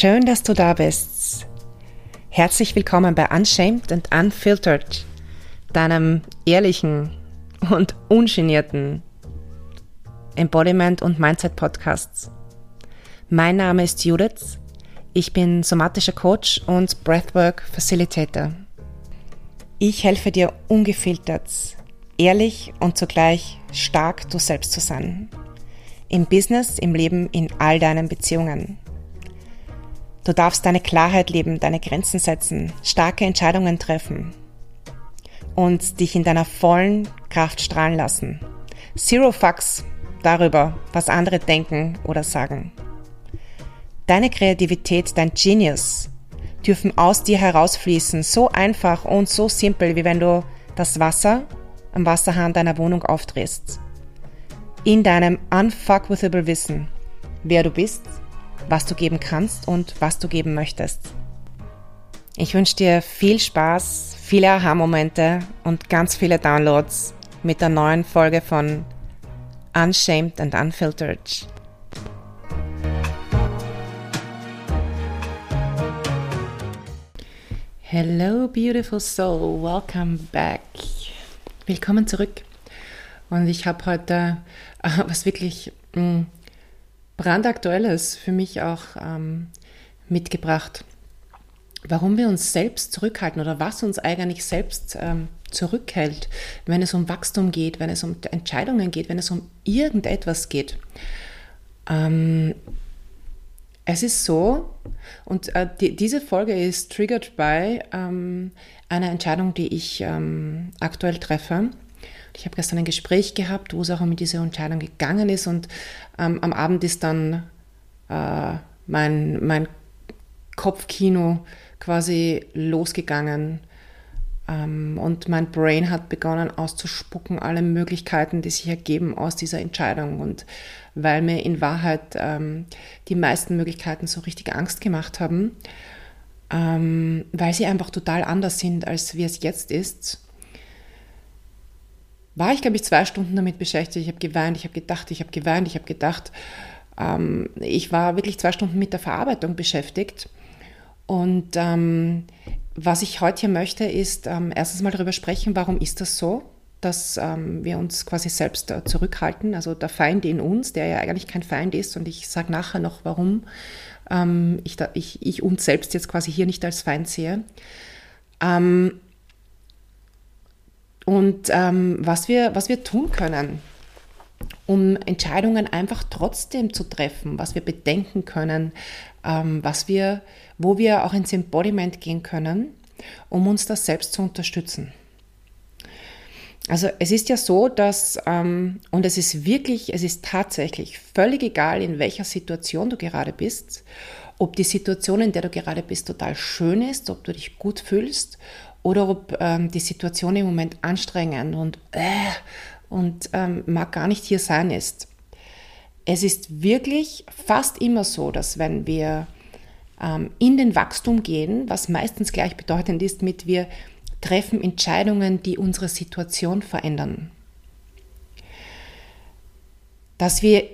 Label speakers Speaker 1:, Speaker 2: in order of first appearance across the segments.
Speaker 1: Schön, dass du da bist. Herzlich willkommen bei Unshamed and Unfiltered, deinem ehrlichen und ungenierten Embodiment und Mindset Podcasts. Mein Name ist Judith. Ich bin somatischer Coach und Breathwork Facilitator. Ich helfe dir ungefiltert, ehrlich und zugleich stark du selbst zu sein. Im Business, im Leben, in all deinen Beziehungen. Du darfst deine Klarheit leben, deine Grenzen setzen, starke Entscheidungen treffen und dich in deiner vollen Kraft strahlen lassen. Zero Fucks darüber, was andere denken oder sagen. Deine Kreativität, dein Genius dürfen aus dir herausfließen, so einfach und so simpel, wie wenn du das Wasser am Wasserhahn deiner Wohnung aufdrehst. In deinem unfuckwithable Wissen, wer du bist, was du geben kannst und was du geben möchtest. Ich wünsche dir viel Spaß, viele Aha-Momente und ganz viele Downloads mit der neuen Folge von Unshamed and Unfiltered. Hello, beautiful soul. Welcome back. Willkommen zurück. Und ich habe heute äh, was wirklich mh, mm, brandaktuelles für mich auch ähm, mitgebracht. Warum wir uns selbst zurückhalten oder was uns eigentlich selbst ähm, zurückhält, wenn es um Wachstum geht, wenn es um Entscheidungen geht, wenn es um irgendetwas geht. Ähm, es ist so, und äh, die, diese Folge ist triggered by ähm, einer Entscheidung, die ich ähm, aktuell treffe. Ich habe gestern ein Gespräch gehabt, wo es auch um diese Entscheidung gegangen ist und ähm, am Abend ist dann äh, mein, mein Kopfkino quasi losgegangen ähm, und mein Brain hat begonnen auszuspucken, alle Möglichkeiten, die sich ergeben aus dieser Entscheidung und weil mir in Wahrheit ähm, die meisten Möglichkeiten so richtig Angst gemacht haben, ähm, weil sie einfach total anders sind, als wie es jetzt ist war ich, glaube ich, zwei Stunden damit beschäftigt. Ich habe geweint, ich habe gedacht, ich habe geweint, ich habe gedacht. Ähm, ich war wirklich zwei Stunden mit der Verarbeitung beschäftigt. Und ähm, was ich heute hier möchte, ist ähm, erstens mal darüber sprechen, warum ist das so, dass ähm, wir uns quasi selbst äh, zurückhalten. Also der Feind in uns, der ja eigentlich kein Feind ist. Und ich sage nachher noch, warum ähm, ich, da, ich, ich uns selbst jetzt quasi hier nicht als Feind sehe. Ähm, und ähm, was, wir, was wir tun können, um Entscheidungen einfach trotzdem zu treffen, was wir bedenken können, ähm, was wir, wo wir auch ins Embodiment gehen können, um uns das selbst zu unterstützen. Also es ist ja so, dass, ähm, und es ist wirklich, es ist tatsächlich völlig egal, in welcher Situation du gerade bist, ob die Situation, in der du gerade bist, total schön ist, ob du dich gut fühlst oder ob ähm, die Situation im Moment anstrengend und, äh, und ähm, mag gar nicht hier sein ist. Es ist wirklich fast immer so, dass wenn wir ähm, in den Wachstum gehen, was meistens gleichbedeutend ist mit wir treffen Entscheidungen, die unsere Situation verändern, dass wir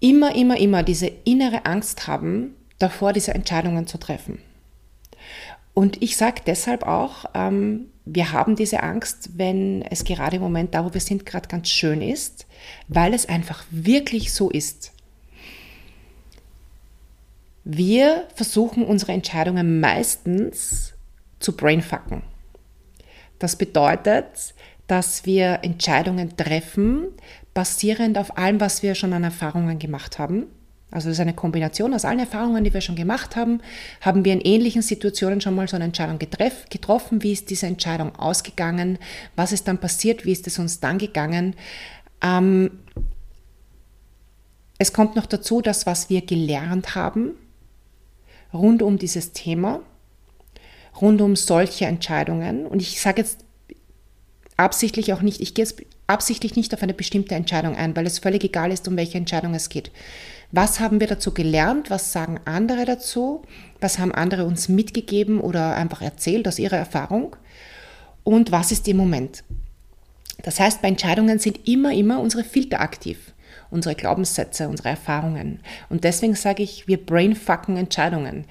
Speaker 1: immer, immer, immer diese innere Angst haben, davor diese Entscheidungen zu treffen. Und ich sage deshalb auch, ähm, wir haben diese Angst, wenn es gerade im Moment da, wo wir sind, gerade ganz schön ist, weil es einfach wirklich so ist. Wir versuchen unsere Entscheidungen meistens zu brainfucken. Das bedeutet, dass wir Entscheidungen treffen, basierend auf allem, was wir schon an Erfahrungen gemacht haben also das ist eine Kombination aus allen Erfahrungen, die wir schon gemacht haben. Haben wir in ähnlichen Situationen schon mal so eine Entscheidung getroffen? Wie ist diese Entscheidung ausgegangen? Was ist dann passiert? Wie ist es uns dann gegangen? Ähm, es kommt noch dazu, dass was wir gelernt haben rund um dieses Thema, rund um solche Entscheidungen. Und ich sage jetzt absichtlich auch nicht, ich gehe jetzt absichtlich nicht auf eine bestimmte Entscheidung ein, weil es völlig egal ist, um welche Entscheidung es geht. Was haben wir dazu gelernt? Was sagen andere dazu? Was haben andere uns mitgegeben oder einfach erzählt aus ihrer Erfahrung? Und was ist im Moment? Das heißt, bei Entscheidungen sind immer, immer unsere Filter aktiv. unsere Glaubenssätze, unsere Erfahrungen. Und deswegen sage ich, wir brainfucken Entscheidungen.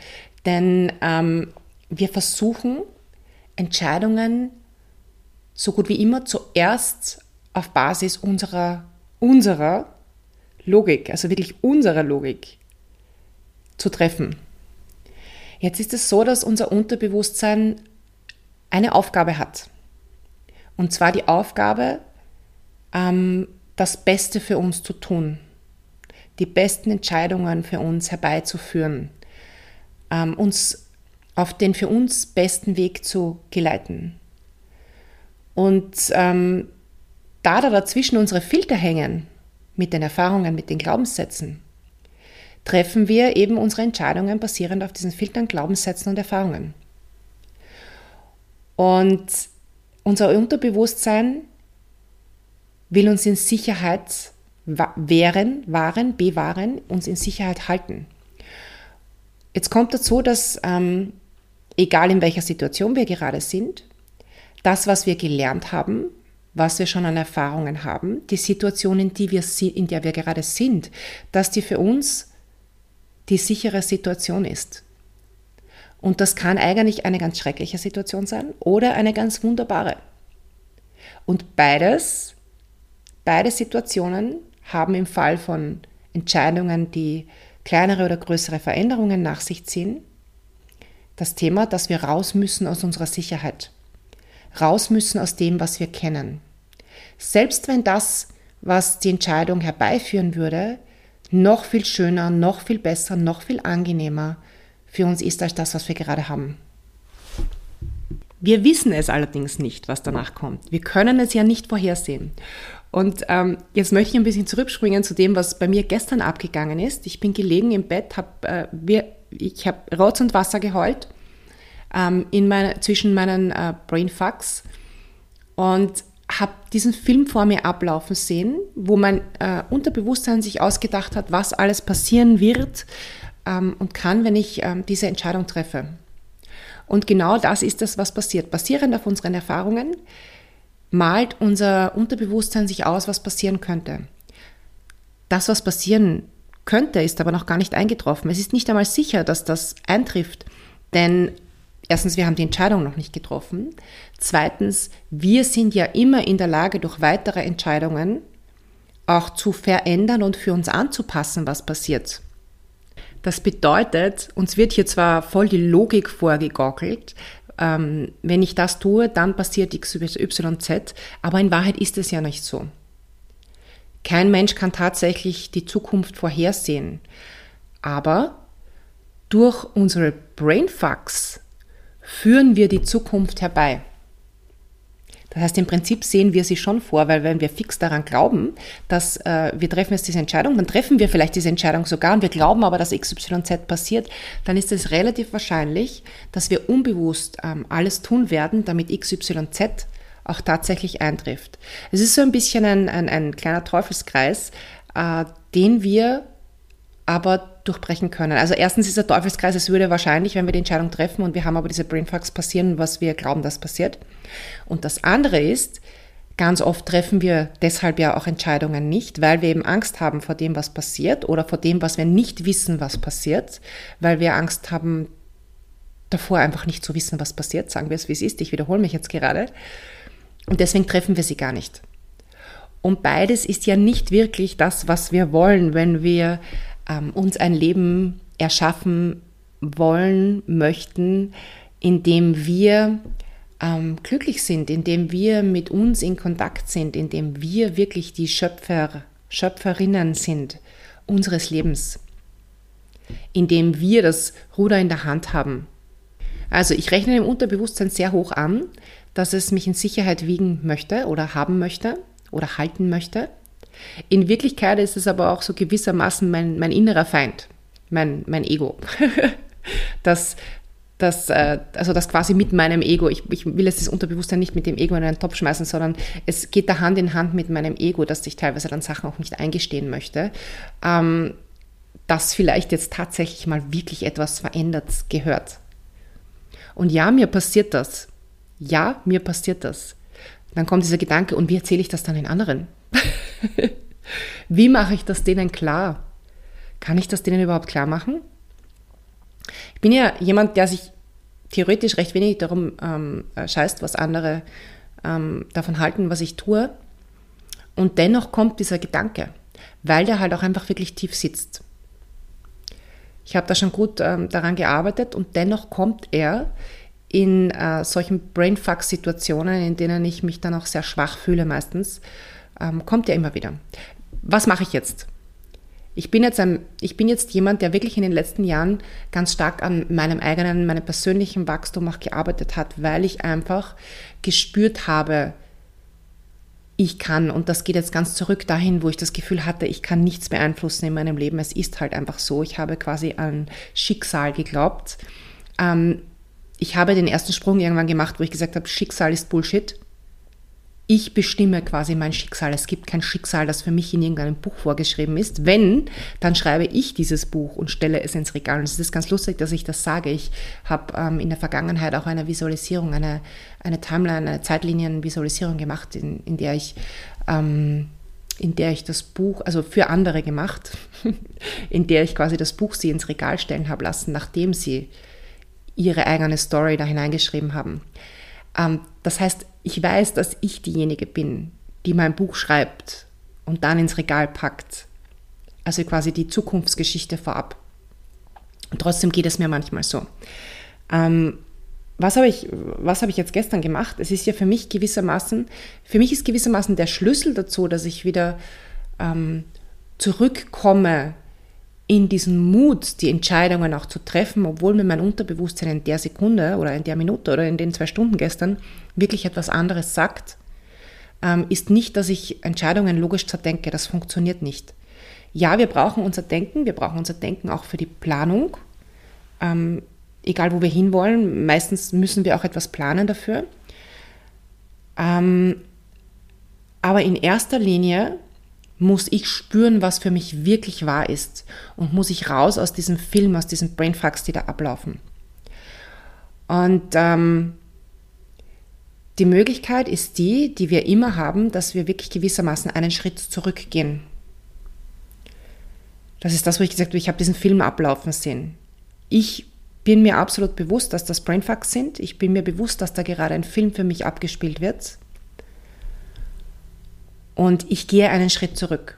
Speaker 1: Denn ähm, wir versuchen, Entscheidungen so gut wie immer zuerst auf Basis unserer, unserer Logik, also wirklich unserer Logik zu treffen. Jetzt ist es so, dass unser Unterbewusstsein eine Aufgabe hat. Und zwar die Aufgabe, ähm, das Beste für uns zu tun, die besten Entscheidungen für uns herbeizuführen, ähm, uns auf den für uns besten Weg zu geleiten. Und ähm, da da dazwischen unsere Filter hängen, mit den Erfahrungen, mit den Glaubenssätzen, treffen wir eben unsere Entscheidungen basierend auf diesen Filtern, Glaubenssätzen und Erfahrungen. Und unser Unterbewusstsein will uns in Sicherheit wären, wahren, bewahren, uns in Sicherheit halten. Jetzt kommt dazu, dass ähm, egal in welcher Situation wir gerade sind, das, was wir gelernt haben, was wir schon an Erfahrungen haben, die Situation, in, die wir, in der wir gerade sind, dass die für uns die sichere Situation ist. Und das kann eigentlich eine ganz schreckliche Situation sein oder eine ganz wunderbare. Und beides, beide Situationen haben im Fall von Entscheidungen, die kleinere oder größere Veränderungen nach sich ziehen, das Thema, dass wir raus müssen aus unserer Sicherheit, raus müssen aus dem, was wir kennen. Selbst wenn das, was die Entscheidung herbeiführen würde, noch viel schöner, noch viel besser, noch viel angenehmer für uns ist als das, was wir gerade haben. Wir wissen es allerdings nicht, was danach kommt. Wir können es ja nicht vorhersehen. Und ähm, jetzt möchte ich ein bisschen zurückspringen zu dem, was bei mir gestern abgegangen ist. Ich bin gelegen im Bett, hab, äh, wir, ich habe Rotz und Wasser geheult ähm, in meine, zwischen meinen äh, Brainfucks und habe diesen Film vor mir ablaufen sehen, wo mein äh, Unterbewusstsein sich ausgedacht hat, was alles passieren wird ähm, und kann, wenn ich ähm, diese Entscheidung treffe. Und genau das ist das, was passiert. Basierend auf unseren Erfahrungen malt unser Unterbewusstsein sich aus, was passieren könnte. Das, was passieren könnte, ist aber noch gar nicht eingetroffen. Es ist nicht einmal sicher, dass das eintrifft, denn Erstens, wir haben die Entscheidung noch nicht getroffen. Zweitens, wir sind ja immer in der Lage, durch weitere Entscheidungen auch zu verändern und für uns anzupassen, was passiert. Das bedeutet, uns wird hier zwar voll die Logik vorgegockelt, ähm, wenn ich das tue, dann passiert XYZ, aber in Wahrheit ist es ja nicht so. Kein Mensch kann tatsächlich die Zukunft vorhersehen, aber durch unsere Brainfucks führen wir die Zukunft herbei. Das heißt, im Prinzip sehen wir sie schon vor, weil wenn wir fix daran glauben, dass äh, wir treffen jetzt diese Entscheidung, dann treffen wir vielleicht diese Entscheidung sogar und wir glauben aber, dass XYZ passiert, dann ist es relativ wahrscheinlich, dass wir unbewusst ähm, alles tun werden, damit XYZ auch tatsächlich eintrifft. Es ist so ein bisschen ein, ein, ein kleiner Teufelskreis, äh, den wir aber durchbrechen können. Also erstens ist der Teufelskreis, es würde wahrscheinlich, wenn wir die Entscheidung treffen und wir haben aber diese Brainfucks passieren, was wir glauben, dass passiert. Und das andere ist, ganz oft treffen wir deshalb ja auch Entscheidungen nicht, weil wir eben Angst haben vor dem, was passiert oder vor dem, was wir nicht wissen, was passiert, weil wir Angst haben, davor einfach nicht zu wissen, was passiert, sagen wir es, wie es ist. Ich wiederhole mich jetzt gerade. Und deswegen treffen wir sie gar nicht. Und beides ist ja nicht wirklich das, was wir wollen, wenn wir ähm, uns ein Leben erschaffen wollen, möchten, in dem wir ähm, glücklich sind, in dem wir mit uns in Kontakt sind, in dem wir wirklich die Schöpfer, Schöpferinnen sind unseres Lebens, in dem wir das Ruder in der Hand haben. Also ich rechne im Unterbewusstsein sehr hoch an, dass es mich in Sicherheit wiegen möchte oder haben möchte oder halten möchte. In Wirklichkeit ist es aber auch so gewissermaßen mein, mein innerer Feind, mein, mein Ego. das, das, äh, also das quasi mit meinem Ego, ich, ich will jetzt das Unterbewusstsein nicht mit dem Ego in einen Topf schmeißen, sondern es geht da Hand in Hand mit meinem Ego, dass ich teilweise dann Sachen auch nicht eingestehen möchte, ähm, dass vielleicht jetzt tatsächlich mal wirklich etwas verändert gehört. Und ja, mir passiert das. Ja, mir passiert das. Dann kommt dieser Gedanke, und wie erzähle ich das dann den anderen? Wie mache ich das denen klar? Kann ich das denen überhaupt klar machen? Ich bin ja jemand, der sich theoretisch recht wenig darum ähm, scheißt, was andere ähm, davon halten, was ich tue. Und dennoch kommt dieser Gedanke, weil der halt auch einfach wirklich tief sitzt. Ich habe da schon gut ähm, daran gearbeitet und dennoch kommt er in äh, solchen Brainfuck-Situationen, in denen ich mich dann auch sehr schwach fühle meistens, ähm, kommt er immer wieder. Was mache ich jetzt? Ich bin, jetzt ein, ich bin jetzt jemand, der wirklich in den letzten Jahren ganz stark an meinem eigenen, meinem persönlichen Wachstum auch gearbeitet hat, weil ich einfach gespürt habe, ich kann, und das geht jetzt ganz zurück dahin, wo ich das Gefühl hatte, ich kann nichts beeinflussen in meinem Leben. Es ist halt einfach so. Ich habe quasi an Schicksal geglaubt. Ähm, ich habe den ersten Sprung irgendwann gemacht, wo ich gesagt habe, Schicksal ist Bullshit ich bestimme quasi mein Schicksal. Es gibt kein Schicksal, das für mich in irgendeinem Buch vorgeschrieben ist. Wenn, dann schreibe ich dieses Buch und stelle es ins Regal. Und es ist ganz lustig, dass ich das sage. Ich habe ähm, in der Vergangenheit auch eine Visualisierung, eine, eine Timeline, eine Zeitlinienvisualisierung gemacht, in, in der ich ähm, in der ich das Buch, also für andere gemacht, in der ich quasi das Buch sie ins Regal stellen habe lassen, nachdem sie ihre eigene Story da hineingeschrieben haben. Ähm, das heißt, ich weiß, dass ich diejenige bin, die mein Buch schreibt und dann ins Regal packt. Also quasi die Zukunftsgeschichte vorab. Und trotzdem geht es mir manchmal so. Ähm, was habe ich, was habe ich jetzt gestern gemacht? Es ist ja für mich gewissermaßen, für mich ist gewissermaßen der Schlüssel dazu, dass ich wieder ähm, zurückkomme in diesen Mut, die Entscheidungen auch zu treffen, obwohl mir mein Unterbewusstsein in der Sekunde oder in der Minute oder in den zwei Stunden gestern wirklich etwas anderes sagt, ähm, ist nicht, dass ich Entscheidungen logisch zerdenke. Das funktioniert nicht. Ja, wir brauchen unser Denken, wir brauchen unser Denken auch für die Planung, ähm, egal wo wir hinwollen. Meistens müssen wir auch etwas planen dafür. Ähm, aber in erster Linie muss ich spüren, was für mich wirklich wahr ist und muss ich raus aus diesem Film, aus diesen Brainfucks, die da ablaufen. Und ähm, die Möglichkeit ist die, die wir immer haben, dass wir wirklich gewissermaßen einen Schritt zurückgehen. Das ist das, wo ich gesagt habe, ich habe diesen Film ablaufen sehen. Ich bin mir absolut bewusst, dass das Brainfucks sind. Ich bin mir bewusst, dass da gerade ein Film für mich abgespielt wird. Und ich gehe einen Schritt zurück.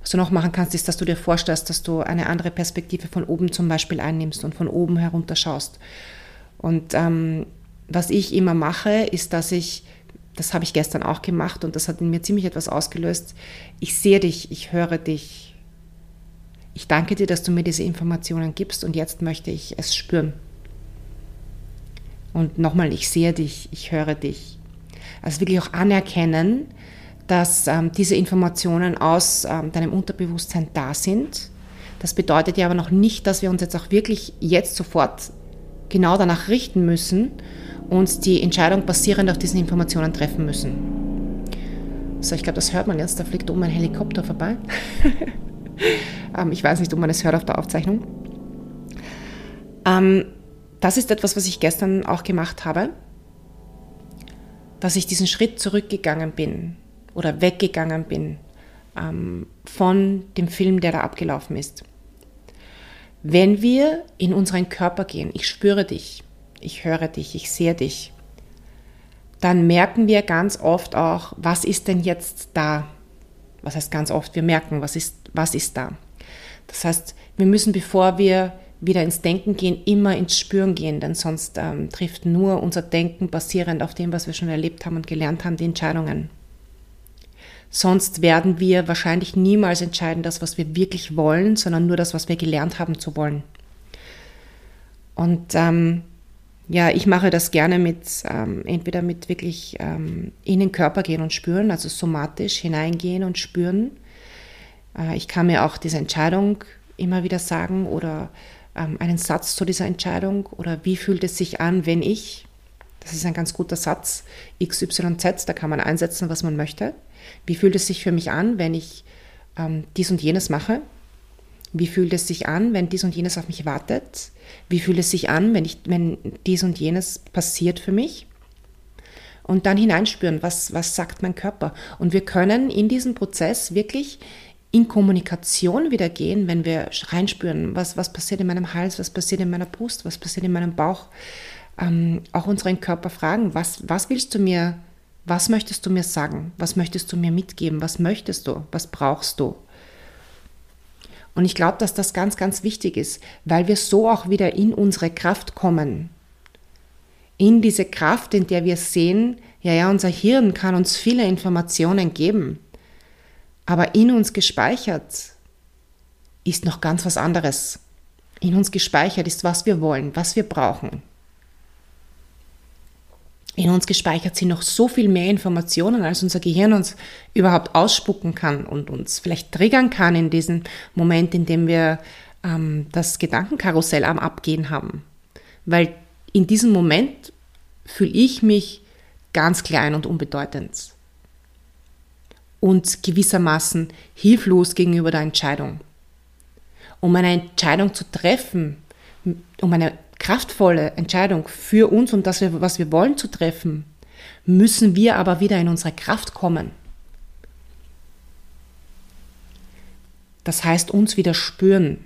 Speaker 1: Was du noch machen kannst, ist, dass du dir vorstellst, dass du eine andere Perspektive von oben zum Beispiel einnimmst und von oben herunter schaust. Und ähm, was ich immer mache, ist, dass ich, das habe ich gestern auch gemacht und das hat in mir ziemlich etwas ausgelöst, ich sehe dich, ich höre dich. Ich danke dir, dass du mir diese Informationen gibst und jetzt möchte ich es spüren. Und nochmal, ich sehe dich, ich höre dich. Also wirklich auch anerkennen, dass ähm, diese Informationen aus ähm, deinem Unterbewusstsein da sind. Das bedeutet ja aber noch nicht, dass wir uns jetzt auch wirklich jetzt sofort genau danach richten müssen und die Entscheidung basierend auf diesen Informationen treffen müssen. So, ich glaube, das hört man jetzt. Da fliegt oben ein Helikopter vorbei. ähm, ich weiß nicht, ob man es hört auf der Aufzeichnung. Ähm, das ist etwas, was ich gestern auch gemacht habe dass ich diesen Schritt zurückgegangen bin oder weggegangen bin ähm, von dem Film, der da abgelaufen ist. Wenn wir in unseren Körper gehen, ich spüre dich, ich höre dich, ich sehe dich, dann merken wir ganz oft auch, was ist denn jetzt da? Was heißt ganz oft? Wir merken, was ist, was ist da? Das heißt, wir müssen, bevor wir wieder ins Denken gehen, immer ins Spüren gehen, denn sonst ähm, trifft nur unser Denken basierend auf dem, was wir schon erlebt haben und gelernt haben, die Entscheidungen. Sonst werden wir wahrscheinlich niemals entscheiden, das, was wir wirklich wollen, sondern nur das, was wir gelernt haben zu wollen. Und ähm, ja, ich mache das gerne mit, ähm, entweder mit wirklich ähm, in den Körper gehen und spüren, also somatisch hineingehen und spüren. Äh, ich kann mir auch diese Entscheidung immer wieder sagen oder ähm, einen Satz zu dieser Entscheidung oder wie fühlt es sich an, wenn ich, das ist ein ganz guter Satz, XYZ, da kann man einsetzen, was man möchte. Wie fühlt es sich für mich an, wenn ich ähm, dies und jenes mache? Wie fühlt es sich an, wenn dies und jenes auf mich wartet? Wie fühlt es sich an, wenn, ich, wenn dies und jenes passiert für mich? und dann hineinspüren, was, was sagt mein Körper. Und wir können in diesem Prozess wirklich in Kommunikation wieder gehen, wenn wir reinspüren, was, was passiert in meinem Hals, was passiert in meiner Brust, was passiert in meinem Bauch. Ähm, auch unseren Körper fragen, was, was willst du mir, was möchtest du mir sagen, was möchtest du mir mitgeben, was möchtest du, was brauchst du. Und ich glaube, dass das ganz, ganz wichtig ist, weil wir so auch wieder in unsere Kraft kommen in diese Kraft, in der wir sehen, ja, ja, unser Hirn kann uns viele Informationen geben, aber in uns gespeichert ist noch ganz was anderes. In uns gespeichert ist, was wir wollen, was wir brauchen. In uns gespeichert sind noch so viel mehr Informationen, als unser Gehirn uns überhaupt ausspucken kann und uns vielleicht triggern kann in diesem Moment, in dem wir ähm, das Gedankenkarussell am Abgehen haben. Weil in diesem Moment fühle ich mich ganz klein und unbedeutend und gewissermaßen hilflos gegenüber der Entscheidung. Um eine Entscheidung zu treffen, um eine kraftvolle Entscheidung für uns und das, was wir wollen, zu treffen, müssen wir aber wieder in unsere Kraft kommen. Das heißt, uns wieder spüren,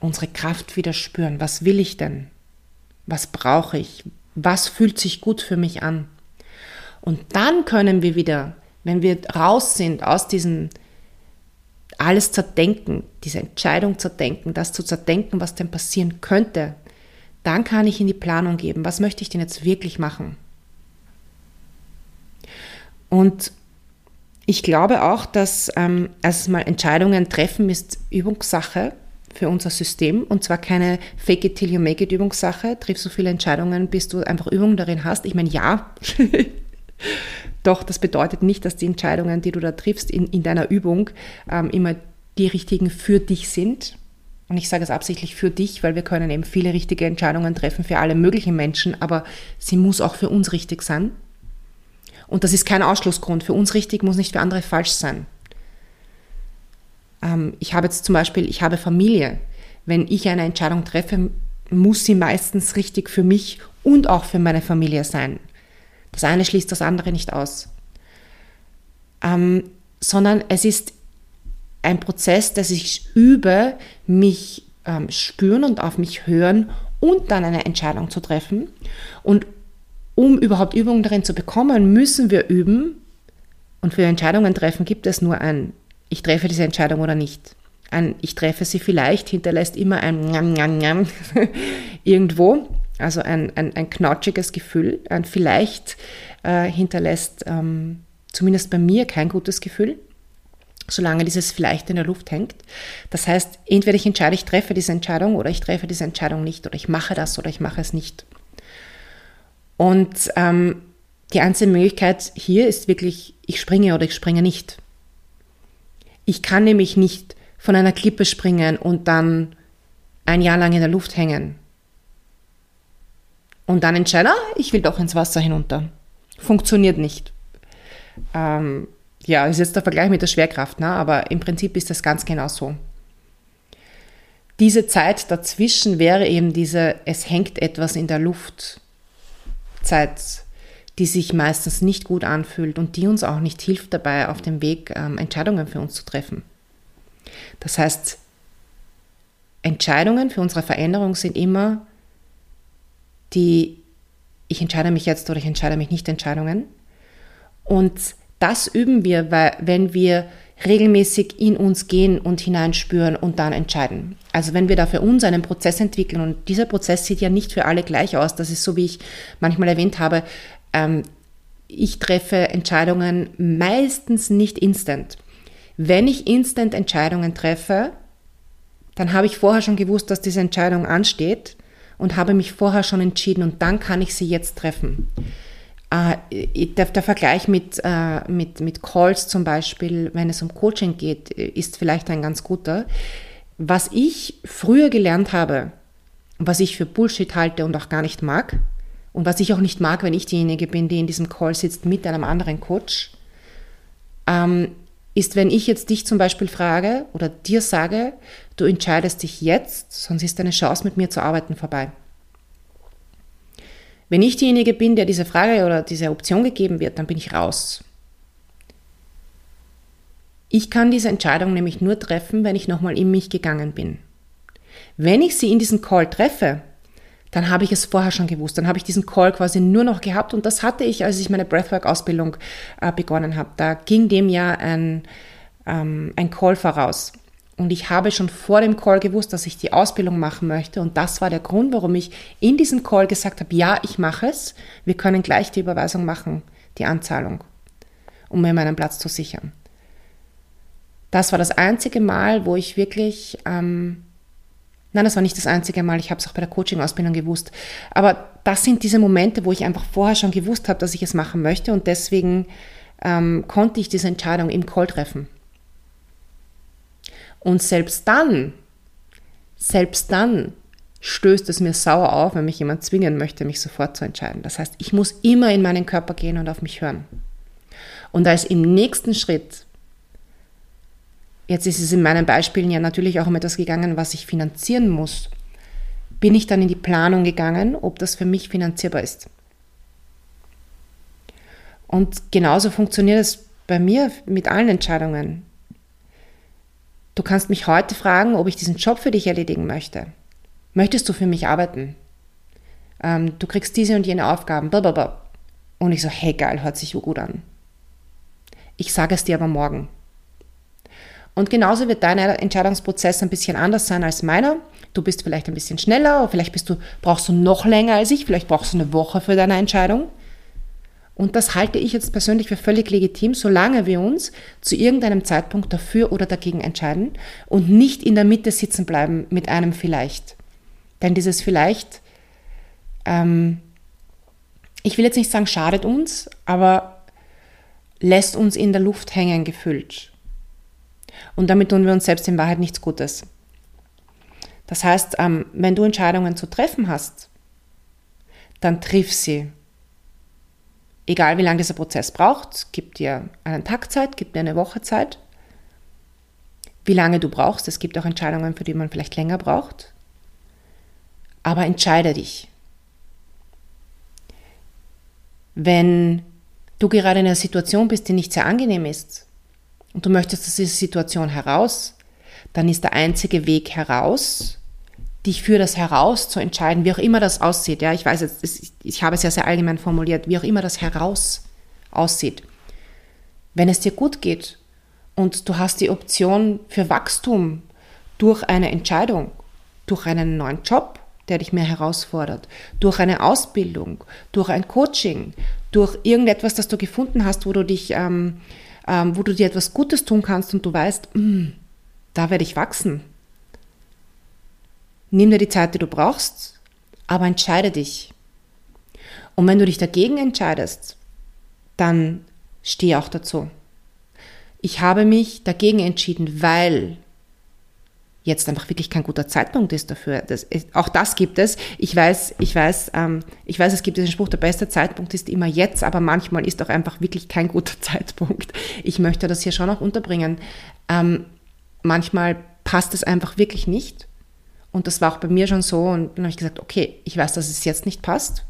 Speaker 1: unsere Kraft wieder spüren. Was will ich denn? Was brauche ich? Was fühlt sich gut für mich an? Und dann können wir wieder, wenn wir raus sind aus diesem alles zerdenken, diese Entscheidung zerdenken, das zu zerdenken, was denn passieren könnte, dann kann ich in die Planung geben, was möchte ich denn jetzt wirklich machen? Und ich glaube auch, dass ähm, erstmal Entscheidungen treffen ist Übungssache für unser System und zwar keine Fake it till you make it Übungssache. Triff so viele Entscheidungen, bis du einfach Übung darin hast. Ich meine, ja, doch das bedeutet nicht, dass die Entscheidungen, die du da triffst in, in deiner Übung, ähm, immer die richtigen für dich sind. Und ich sage es absichtlich für dich, weil wir können eben viele richtige Entscheidungen treffen für alle möglichen Menschen, aber sie muss auch für uns richtig sein. Und das ist kein Ausschlussgrund. Für uns richtig muss nicht für andere falsch sein. Ähm, ich habe jetzt zum Beispiel, ich habe Familie. Wenn ich eine Entscheidung treffe, muss sie meistens richtig für mich und auch für meine Familie sein. Das eine schließt das andere nicht aus. Ähm, sondern es ist ein Prozess, dass ich übe, mich ähm, spüren und auf mich hören und dann eine Entscheidung zu treffen. Und um überhaupt Übungen darin zu bekommen, müssen wir üben. Und für Entscheidungen treffen gibt es nur ein ich treffe diese Entscheidung oder nicht. Ein ich treffe sie vielleicht hinterlässt immer ein Njam, Njam, Njam irgendwo, also ein, ein, ein knatschiges Gefühl. Ein vielleicht äh, hinterlässt ähm, zumindest bei mir kein gutes Gefühl, solange dieses vielleicht in der Luft hängt. Das heißt, entweder ich entscheide, ich treffe diese Entscheidung oder ich treffe diese Entscheidung nicht oder ich mache das oder ich mache es nicht. Und ähm, die einzige Möglichkeit hier ist wirklich, ich springe oder ich springe nicht. Ich kann nämlich nicht von einer Klippe springen und dann ein Jahr lang in der Luft hängen. Und dann entscheiden, ah, ich will doch ins Wasser hinunter. Funktioniert nicht. Ähm, ja, ist jetzt der Vergleich mit der Schwerkraft, ne? aber im Prinzip ist das ganz genau so. Diese Zeit dazwischen wäre eben diese, es hängt etwas in der Luft Zeit die sich meistens nicht gut anfühlt und die uns auch nicht hilft dabei, auf dem Weg ähm, Entscheidungen für uns zu treffen. Das heißt, Entscheidungen für unsere Veränderung sind immer die ich entscheide mich jetzt oder ich entscheide mich nicht Entscheidungen. Und das üben wir, weil wenn wir regelmäßig in uns gehen und hineinspüren und dann entscheiden. Also wenn wir da für uns einen Prozess entwickeln und dieser Prozess sieht ja nicht für alle gleich aus, das ist so, wie ich manchmal erwähnt habe, ähm, ich treffe Entscheidungen meistens nicht instant. Wenn ich instant Entscheidungen treffe, dann habe ich vorher schon gewusst, dass diese Entscheidung ansteht und habe mich vorher schon entschieden und dann kann ich sie jetzt treffen. Äh, der, der, Vergleich mit, äh, mit, mit Calls zum Beispiel, wenn es um Coaching geht, ist vielleicht ein ganz guter. Was ich früher gelernt habe, was ich für Bullshit halte und auch gar nicht mag, und was ich auch nicht mag, wenn ich diejenige bin, die in diesem Call sitzt mit einem anderen Coach, ähm, ist, wenn ich jetzt dich zum Beispiel frage oder dir sage, du entscheidest dich jetzt, sonst ist deine Chance mit mir zu arbeiten vorbei. Wenn ich diejenige bin, der diese Frage oder diese Option gegeben wird, dann bin ich raus. Ich kann diese Entscheidung nämlich nur treffen, wenn ich nochmal in mich gegangen bin. Wenn ich sie in diesen Call treffe, dann habe ich es vorher schon gewusst. Dann habe ich diesen Call quasi nur noch gehabt und das hatte ich, als ich meine Breathwork-Ausbildung äh, begonnen habe. Da ging dem ja ein, ähm, ein Call voraus. Und ich habe schon vor dem Call gewusst, dass ich die Ausbildung machen möchte. Und das war der Grund, warum ich in diesem Call gesagt habe, ja, ich mache es. Wir können gleich die Überweisung machen, die Anzahlung, um mir meinen Platz zu sichern. Das war das einzige Mal, wo ich wirklich, ähm, nein, das war nicht das einzige Mal, ich habe es auch bei der Coaching-Ausbildung gewusst, aber das sind diese Momente, wo ich einfach vorher schon gewusst habe, dass ich es machen möchte und deswegen ähm, konnte ich diese Entscheidung im Call treffen. Und selbst dann, selbst dann stößt es mir sauer auf, wenn mich jemand zwingen möchte, mich sofort zu entscheiden. Das heißt, ich muss immer in meinen Körper gehen und auf mich hören. Und als im nächsten Schritt Jetzt ist es in meinen Beispielen ja natürlich auch um etwas gegangen, was ich finanzieren muss. Bin ich dann in die Planung gegangen, ob das für mich finanzierbar ist. Und genauso funktioniert es bei mir mit allen Entscheidungen. Du kannst mich heute fragen, ob ich diesen Job für dich erledigen möchte. Möchtest du für mich arbeiten? Ähm, du kriegst diese und jene Aufgaben. Blablabla. Und ich so, hey geil, hört sich so gut an. Ich sage es dir aber morgen. Und genauso wird dein Entscheidungsprozess ein bisschen anders sein als meiner. Du bist vielleicht ein bisschen schneller, vielleicht bist du, brauchst du noch länger als ich, vielleicht brauchst du eine Woche für deine Entscheidung. Und das halte ich jetzt persönlich für völlig legitim, solange wir uns zu irgendeinem Zeitpunkt dafür oder dagegen entscheiden und nicht in der Mitte sitzen bleiben mit einem vielleicht. Denn dieses vielleicht, ähm, ich will jetzt nicht sagen, schadet uns, aber lässt uns in der Luft hängen gefüllt. Und damit tun wir uns selbst in Wahrheit nichts Gutes. Das heißt, ähm, wenn du Entscheidungen zu treffen hast, dann triff sie. Egal wie lange dieser Prozess braucht, gib dir einen Tag Zeit, gib dir eine Woche Zeit. Wie lange du brauchst, es gibt auch Entscheidungen, für die man vielleicht länger braucht. Aber entscheide dich. Wenn du gerade in einer Situation bist, die nicht sehr angenehm ist, und du möchtest aus dieser Situation heraus, dann ist der einzige Weg heraus, dich für das Heraus zu entscheiden, wie auch immer das aussieht. Ja, ich weiß jetzt, ich habe es ja sehr allgemein formuliert, wie auch immer das Heraus aussieht. Wenn es dir gut geht und du hast die Option für Wachstum durch eine Entscheidung, durch einen neuen Job, der dich mehr herausfordert, durch eine Ausbildung, durch ein Coaching, durch irgendetwas, das du gefunden hast, wo du dich ähm, ähm, wo du dir etwas Gutes tun kannst und du weißt, mh, mm, da werde ich wachsen. Nimm dir die Zeit, die du brauchst, aber entscheide dich. Und wenn du dich dagegen entscheidest, dann stehe auch dazu. Ich habe mich dagegen entschieden, weil jetzt einfach wirklich kein guter Zeitpunkt ist dafür. Das, auch das gibt es. Ich weiß, ich weiß, ähm, ich weiß, es gibt diesen Spruch, der beste Zeitpunkt ist immer jetzt, aber manchmal ist auch einfach wirklich kein guter Zeitpunkt. Ich möchte das hier schon auch unterbringen. Ähm, manchmal passt es einfach wirklich nicht. Und das war auch bei mir schon so. Und dann habe ich gesagt, okay, ich weiß, dass es jetzt nicht passt.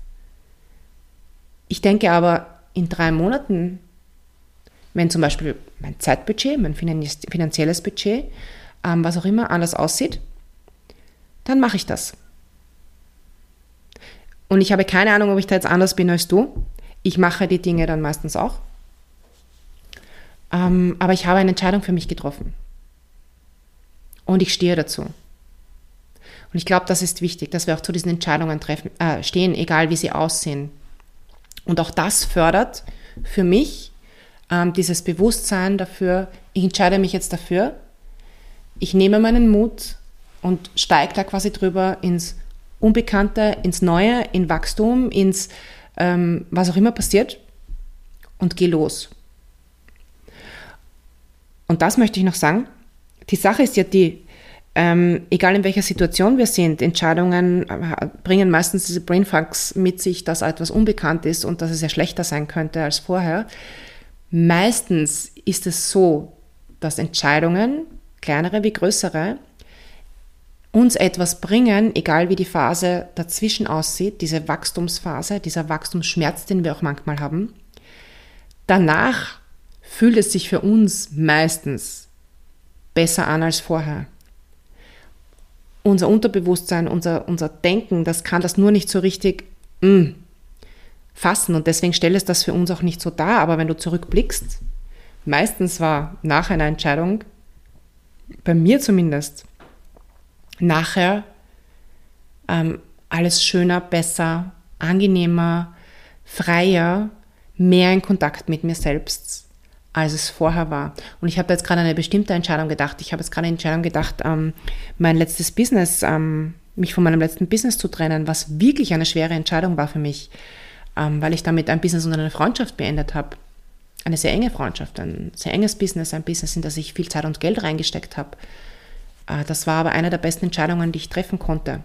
Speaker 1: Ich denke aber, in drei Monaten, wenn zum Beispiel mein Zeitbudget, mein finanzielles Budget ähm, was auch immer anders aussieht, dann mache ich das. Und ich habe keine Ahnung, ob ich da jetzt anders bin als du. Ich mache die Dinge dann meistens auch. Ähm, aber ich habe eine Entscheidung für mich getroffen. Und ich stehe dazu. Und ich glaube, das ist wichtig, dass wir auch zu diesen Entscheidungen treffen, äh, stehen, egal wie sie aussehen. Und auch das fördert für mich ähm, dieses Bewusstsein dafür, ich entscheide mich jetzt dafür, ich nehme meinen Mut und steige da quasi drüber ins Unbekannte, ins Neue, in Wachstum, ins ähm, was auch immer passiert und gehe los. Und das möchte ich noch sagen. Die Sache ist ja die, ähm, egal in welcher Situation wir sind, Entscheidungen äh, bringen meistens diese Brainfucks mit sich, dass etwas unbekannt ist und dass es ja schlechter sein könnte als vorher. Meistens ist es so, dass Entscheidungen kleinere wie größere, uns etwas bringen, egal wie die Phase dazwischen aussieht, diese Wachstumsphase, dieser Wachstumsschmerz, den wir auch manchmal haben. Danach fühlt es sich für uns meistens besser an als vorher. Unser Unterbewusstsein, unser, unser Denken, das kann das nur nicht so richtig mm, fassen und deswegen stellt es das für uns auch nicht so dar. Aber wenn du zurückblickst, meistens war nach einer Entscheidung, bei mir zumindest, nachher ähm, alles schöner, besser, angenehmer, freier, mehr in Kontakt mit mir selbst, als es vorher war. Und ich habe jetzt gerade eine bestimmte Entscheidung gedacht. Ich habe jetzt gerade eine Entscheidung gedacht, ähm, mein letztes Business, ähm, mich von meinem letzten Business zu trennen, was wirklich eine schwere Entscheidung war für mich, ähm, weil ich damit ein Business und eine Freundschaft beendet habe. Eine sehr enge Freundschaft, ein sehr enges Business, ein Business, in das ich viel Zeit und Geld reingesteckt habe. Äh, das war aber eine der besten Entscheidungen, die ich treffen konnte.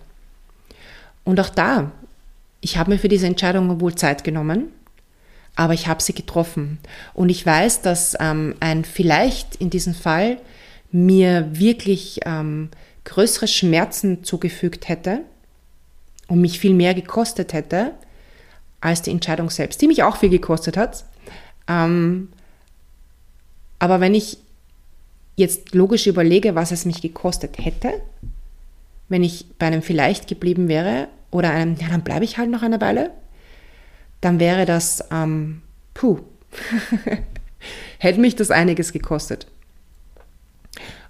Speaker 1: Und auch da, ich habe mir für diese Entscheidung wohl Zeit genommen, aber ich habe sie getroffen. Und ich weiß, dass ähm, ein vielleicht in diesem Fall mir wirklich ähm, größere Schmerzen zugefügt hätte und mich viel mehr gekostet hätte als die Entscheidung selbst, die mich auch viel gekostet hat. Ähm, aber wenn ich jetzt logisch überlege, was es mich gekostet hätte, wenn ich bei einem vielleicht geblieben wäre oder einem, ja, dann bleibe ich halt noch eine Weile, dann wäre das, ähm, puh, hätte mich das einiges gekostet.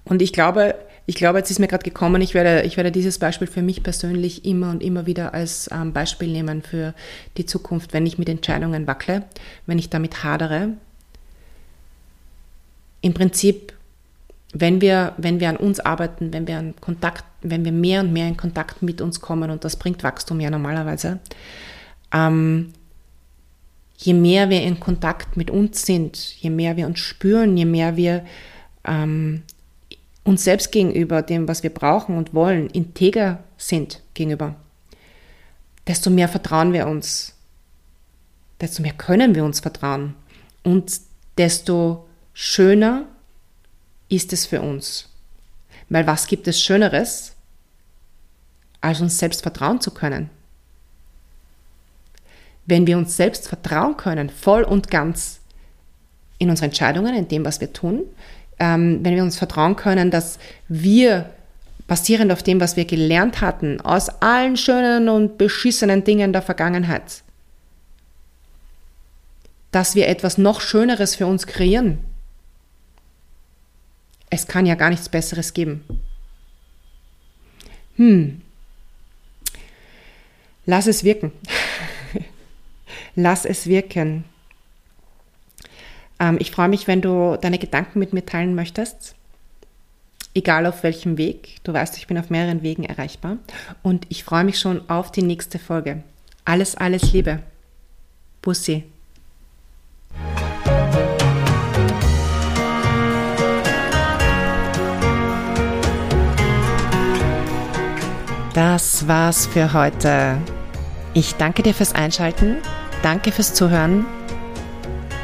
Speaker 1: Und ich glaube, ich glaube, jetzt ist mir gerade gekommen, ich werde, ich werde dieses Beispiel für mich persönlich immer und immer wieder als ähm, Beispiel nehmen für die Zukunft, wenn ich mit Entscheidungen wackle, wenn ich damit hadere. Im Prinzip wenn wir, wenn wir an uns arbeiten, wenn wir an Kontakt, wenn wir mehr und mehr in Kontakt mit uns kommen, und das bringt Wachstum ja normalerweise, ähm, je mehr wir in Kontakt mit uns sind, je mehr wir uns spüren, je mehr wir ähm, uns selbst gegenüber dem, was wir brauchen und wollen, integer sind gegenüber, desto mehr vertrauen wir uns, desto mehr können wir uns vertrauen und desto schöner ist es für uns. Weil was gibt es Schöneres, als uns selbst vertrauen zu können? Wenn wir uns selbst vertrauen können, voll und ganz in unsere Entscheidungen, in dem, was wir tun, ähm, wenn wir uns vertrauen können, dass wir basierend auf dem, was wir gelernt hatten, aus allen schönen und beschissenen Dingen der Vergangenheit, dass wir etwas noch Schöneres für uns kreieren, es kann ja gar nichts Besseres geben. Hm. Lass es wirken. Lass es wirken. Ähm, ich freue mich, wenn du deine Gedanken mit mir teilen möchtest. Egal auf welchem Weg. Du weißt, ich bin auf mehreren Wegen erreichbar. Und ich freue mich schon auf die nächste Folge. Alles, alles Liebe. Bussi. Das war's für heute. Ich danke dir fürs Einschalten, danke fürs Zuhören.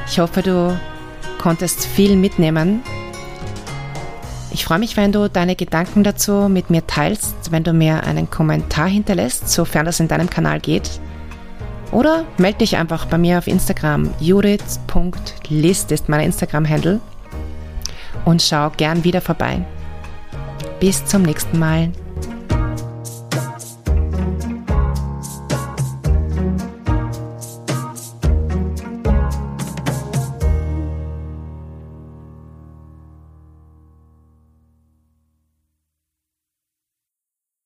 Speaker 1: Ich hoffe, du konntest viel mitnehmen. Ich freue mich, wenn du deine Gedanken dazu mit mir teilst, wenn du mir einen Kommentar hinterlässt, sofern das in deinem Kanal geht. Oder melde dich einfach bei mir auf Instagram. judith.list ist mein Instagram-Handle. Und schau gern wieder vorbei. Bis zum nächsten Mal.